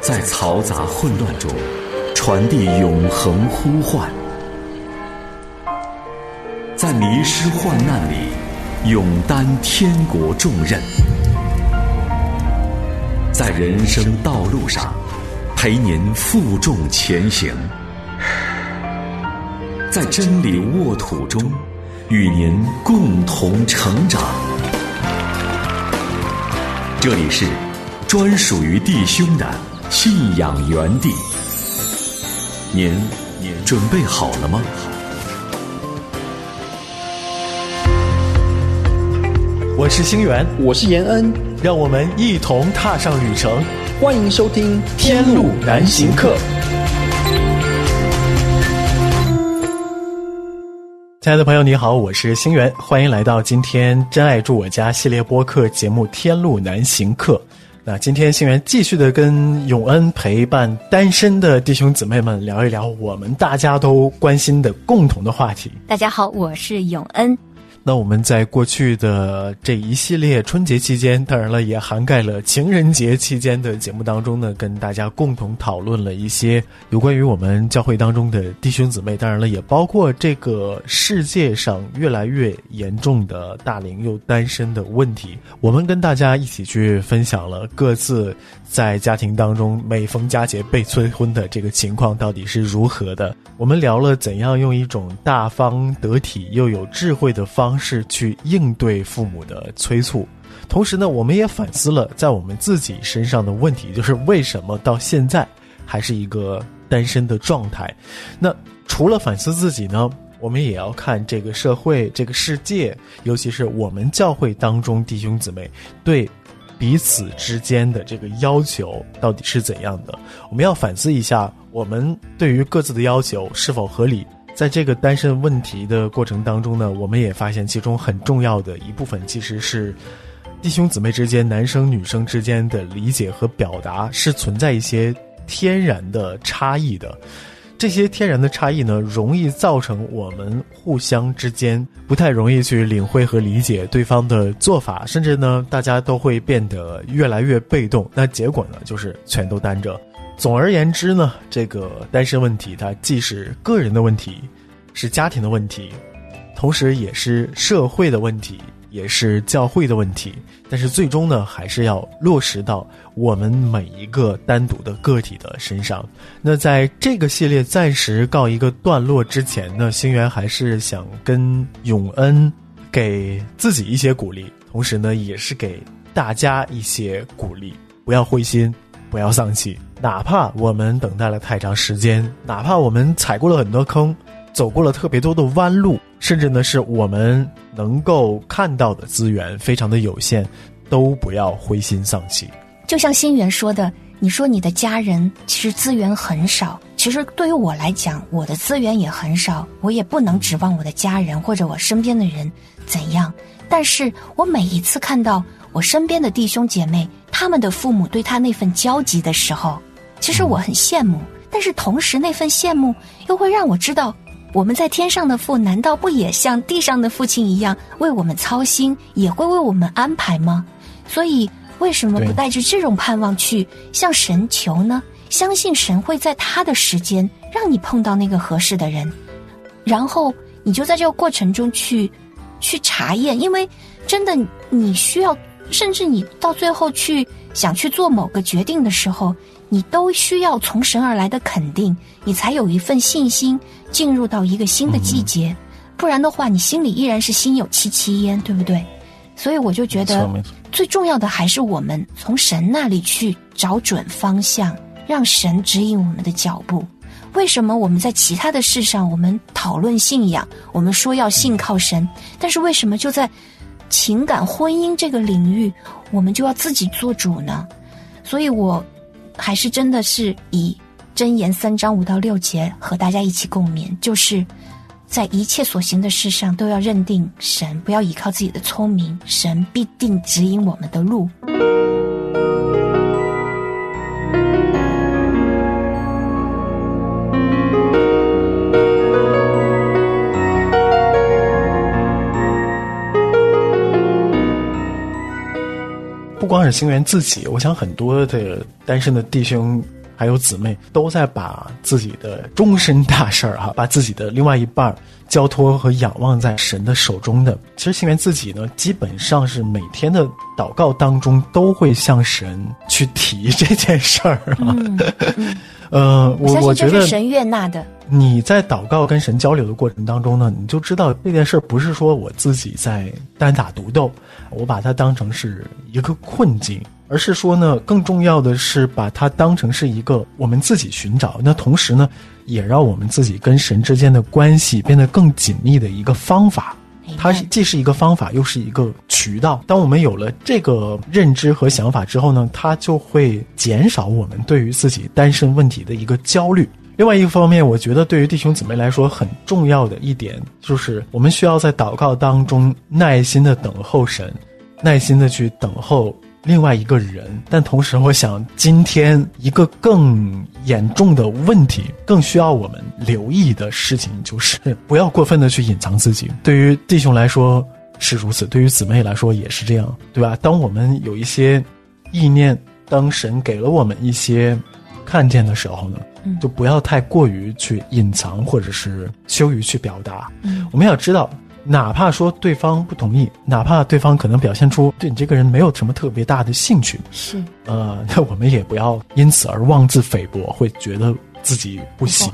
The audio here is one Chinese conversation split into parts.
在嘈杂混乱中传递永恒呼唤，在迷失患难里勇担天国重任，在人生道路上陪您负重前行，在真理沃土中与您共同成长。这里是专属于弟兄的信仰原地，您您准备好了吗？我是星源，我是延恩，让我们一同踏上旅程。欢迎收听《天路难行客》。亲爱的朋友，你好，我是星源，欢迎来到今天“真爱住我家”系列播客节目《天路难行客》。那今天星源继续的跟永恩陪伴单身的弟兄姊妹们聊一聊我们大家都关心的共同的话题。大家好，我是永恩。那我们在过去的这一系列春节期间，当然了，也涵盖了情人节期间的节目当中呢，跟大家共同讨论了一些有关于我们教会当中的弟兄姊妹，当然了，也包括这个世界上越来越严重的大龄又单身的问题。我们跟大家一起去分享了各自在家庭当中每逢佳节被催婚的这个情况到底是如何的。我们聊了怎样用一种大方得体又有智慧的方。方式去应对父母的催促，同时呢，我们也反思了在我们自己身上的问题，就是为什么到现在还是一个单身的状态。那除了反思自己呢，我们也要看这个社会、这个世界，尤其是我们教会当中弟兄姊妹对彼此之间的这个要求到底是怎样的。我们要反思一下，我们对于各自的要求是否合理。在这个单身问题的过程当中呢，我们也发现其中很重要的一部分其实是弟兄姊妹之间、男生女生之间的理解和表达是存在一些天然的差异的。这些天然的差异呢，容易造成我们互相之间不太容易去领会和理解对方的做法，甚至呢，大家都会变得越来越被动。那结果呢，就是全都单着。总而言之呢，这个单身问题它既是个人的问题，是家庭的问题，同时也是社会的问题，也是教会的问题。但是最终呢，还是要落实到我们每一个单独的个体的身上。那在这个系列暂时告一个段落之前呢，星源还是想跟永恩给自己一些鼓励，同时呢，也是给大家一些鼓励，不要灰心。不要丧气，哪怕我们等待了太长时间，哪怕我们踩过了很多坑，走过了特别多的弯路，甚至呢是我们能够看到的资源非常的有限，都不要灰心丧气。就像新源说的，你说你的家人其实资源很少，其实对于我来讲，我的资源也很少，我也不能指望我的家人或者我身边的人怎样。但是我每一次看到我身边的弟兄姐妹。他们的父母对他那份焦急的时候，其实我很羡慕，但是同时那份羡慕又会让我知道，我们在天上的父难道不也像地上的父亲一样为我们操心，也会为我们安排吗？所以为什么不带着这种盼望去向神求呢？相信神会在他的时间让你碰到那个合适的人，然后你就在这个过程中去去查验，因为真的你需要。甚至你到最后去想去做某个决定的时候，你都需要从神而来的肯定，你才有一份信心进入到一个新的季节。不然的话，你心里依然是心有戚戚焉，对不对？所以我就觉得，最重要的还是我们从神那里去找准方向，让神指引我们的脚步。为什么我们在其他的事上，我们讨论信仰，我们说要信靠神，但是为什么就在？情感婚姻这个领域，我们就要自己做主呢，所以我还是真的是以真言三章五到六节和大家一起共勉，就是在一切所行的事上都要认定神，不要依靠自己的聪明，神必定指引我们的路。光是星源自己，我想很多的单身的弟兄还有姊妹都在把自己的终身大事儿哈，把自己的另外一半儿交托和仰望在神的手中的。其实心源自己呢，基本上是每天的祷告当中都会向神去提这件事儿啊。呃，我我觉得神悦纳的。你在祷告跟神交流的过程当中呢，你就知道这件事不是说我自己在单打独斗，我把它当成是一个困境，而是说呢，更重要的是把它当成是一个我们自己寻找，那同时呢，也让我们自己跟神之间的关系变得更紧密的一个方法。它是既是一个方法，又是一个渠道。当我们有了这个认知和想法之后呢，它就会减少我们对于自己单身问题的一个焦虑。另外一个方面，我觉得对于弟兄姊妹来说很重要的一点，就是我们需要在祷告当中耐心的等候神，耐心的去等候。另外一个人，但同时，我想今天一个更严重的问题，更需要我们留意的事情，就是不要过分的去隐藏自己。对于弟兄来说是如此，对于姊妹来说也是这样，对吧？当我们有一些意念，当神给了我们一些看见的时候呢，就不要太过于去隐藏，或者是羞于去表达。嗯我们要知道。哪怕说对方不同意，哪怕对方可能表现出对你这个人没有什么特别大的兴趣，是，呃，那我们也不要因此而妄自菲薄，会觉得自己不行，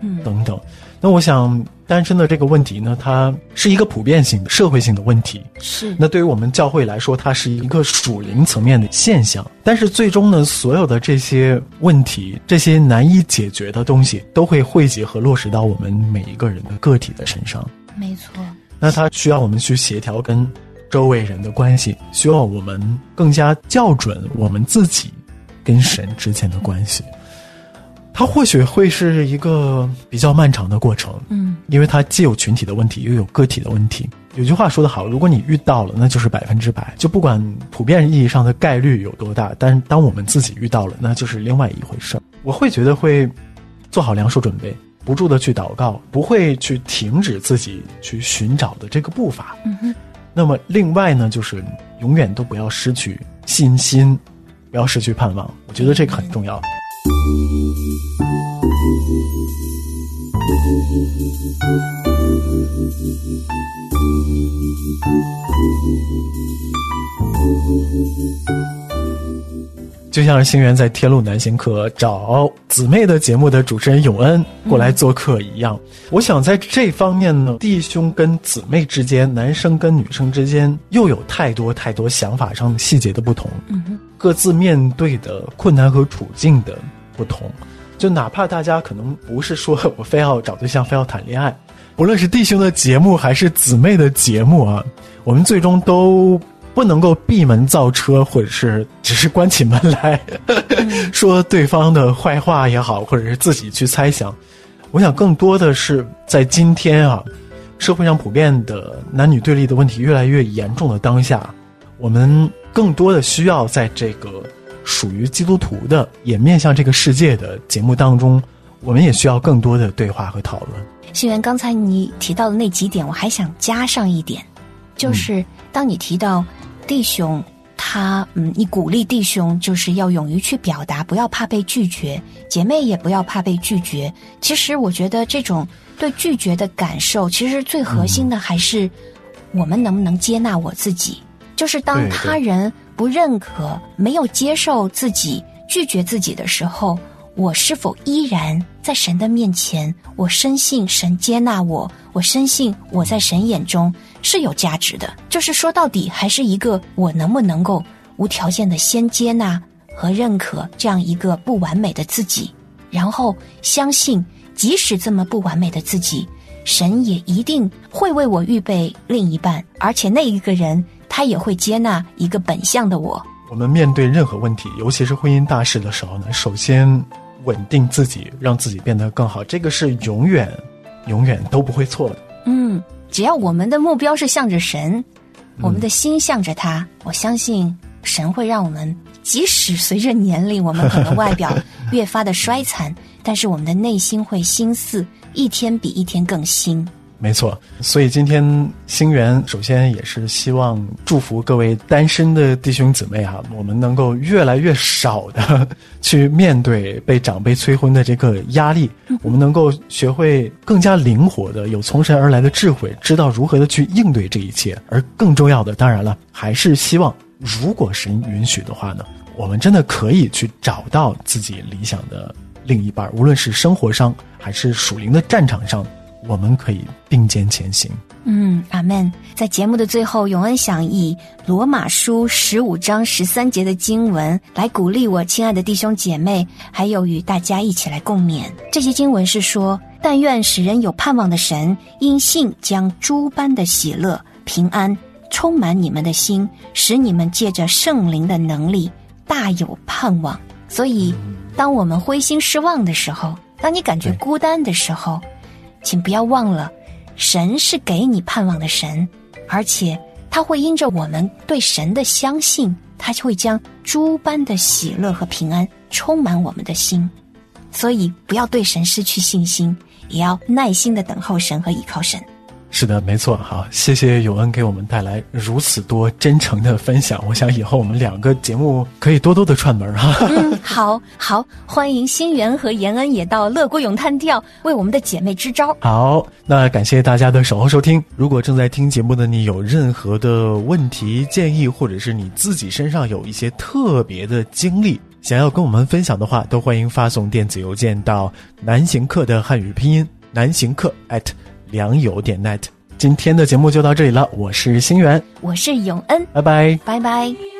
嗯，等等。那我想，单身的这个问题呢，它是一个普遍性的社会性的问题，是。那对于我们教会来说，它是一个属灵层面的现象。但是最终呢，所有的这些问题，这些难以解决的东西，都会汇集和落实到我们每一个人的个体的身上。没错。那它需要我们去协调跟周围人的关系，需要我们更加校准我们自己跟神之间的关系。它或许会是一个比较漫长的过程，嗯，因为它既有群体的问题，又有个体的问题。有句话说得好，如果你遇到了，那就是百分之百，就不管普遍意义上的概率有多大，但是当我们自己遇到了，那就是另外一回事儿。我会觉得会做好两手准备。不住的去祷告，不会去停止自己去寻找的这个步伐。那么，另外呢，就是永远都不要失去信心，不要失去盼望。我觉得这个很重要。就像是星源在天路南行课找姊妹的节目的主持人永恩过来做客一样，我想在这方面呢，弟兄跟姊妹之间，男生跟女生之间又有太多太多想法上的细节的不同，各自面对的困难和处境的不同，就哪怕大家可能不是说我非要找对象，非要谈恋爱，不论是弟兄的节目还是姊妹的节目啊，我们最终都。不能够闭门造车，或者是只是关起门来 说对方的坏话也好，或者是自己去猜想。我想更多的是在今天啊，社会上普遍的男女对立的问题越来越严重的当下，我们更多的需要在这个属于基督徒的，也面向这个世界的节目当中，我们也需要更多的对话和讨论。新源，刚才你提到的那几点，我还想加上一点，就是当你提到。弟兄，他嗯，你鼓励弟兄就是要勇于去表达，不要怕被拒绝；姐妹也不要怕被拒绝。其实我觉得这种对拒绝的感受，其实最核心的还是我们能不能接纳我自己。就是当他人不认可、没有接受自己、拒绝自己的时候，我是否依然在神的面前？我深信神接纳我，我深信我在神眼中。是有价值的，就是说到底还是一个我能不能够无条件的先接纳和认可这样一个不完美的自己，然后相信即使这么不完美的自己，神也一定会为我预备另一半，而且那一个人他也会接纳一个本相的我。我们面对任何问题，尤其是婚姻大事的时候呢，首先稳定自己，让自己变得更好，这个是永远、永远都不会错的。嗯。只要我们的目标是向着神，我们的心向着他，我相信神会让我们，即使随着年龄，我们可能外表 越发的衰残，但是我们的内心会心思一天比一天更新。没错，所以今天星源首先也是希望祝福各位单身的弟兄姊妹啊，我们能够越来越少的去面对被长辈催婚的这个压力，我们能够学会更加灵活的有从神而来的智慧，知道如何的去应对这一切。而更重要的，当然了，还是希望如果神允许的话呢，我们真的可以去找到自己理想的另一半，无论是生活上还是属灵的战场上。我们可以并肩前行。嗯，阿门。在节目的最后，永恩想以罗马书十五章十三节的经文来鼓励我亲爱的弟兄姐妹，还有与大家一起来共勉。这些经文是说：但愿使人有盼望的神，因信将诸般的喜乐、平安充满你们的心，使你们借着圣灵的能力大有盼望。所以，当我们灰心失望的时候，当你感觉孤单的时候，请不要忘了，神是给你盼望的神，而且他会因着我们对神的相信，他就会将诸般的喜乐和平安充满我们的心。所以，不要对神失去信心，也要耐心的等候神和依靠神。是的，没错。好，谢谢永恩给我们带来如此多真诚的分享。我想以后我们两个节目可以多多的串门哈。嗯，好好，欢迎新源和延恩也到乐国咏叹调为我们的姐妹支招。好，那感谢大家的守候收听。如果正在听节目的你有任何的问题建议，或者是你自己身上有一些特别的经历，想要跟我们分享的话，都欢迎发送电子邮件到南行客的汉语拼音南行客 at。良友点 net，今天的节目就到这里了。我是星源，我是永恩，拜拜，拜拜。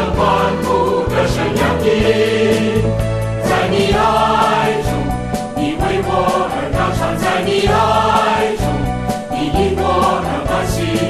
声欢呼，歌声洋溢。在你爱中，你为我而高唱；在你爱中，你因我而欢喜。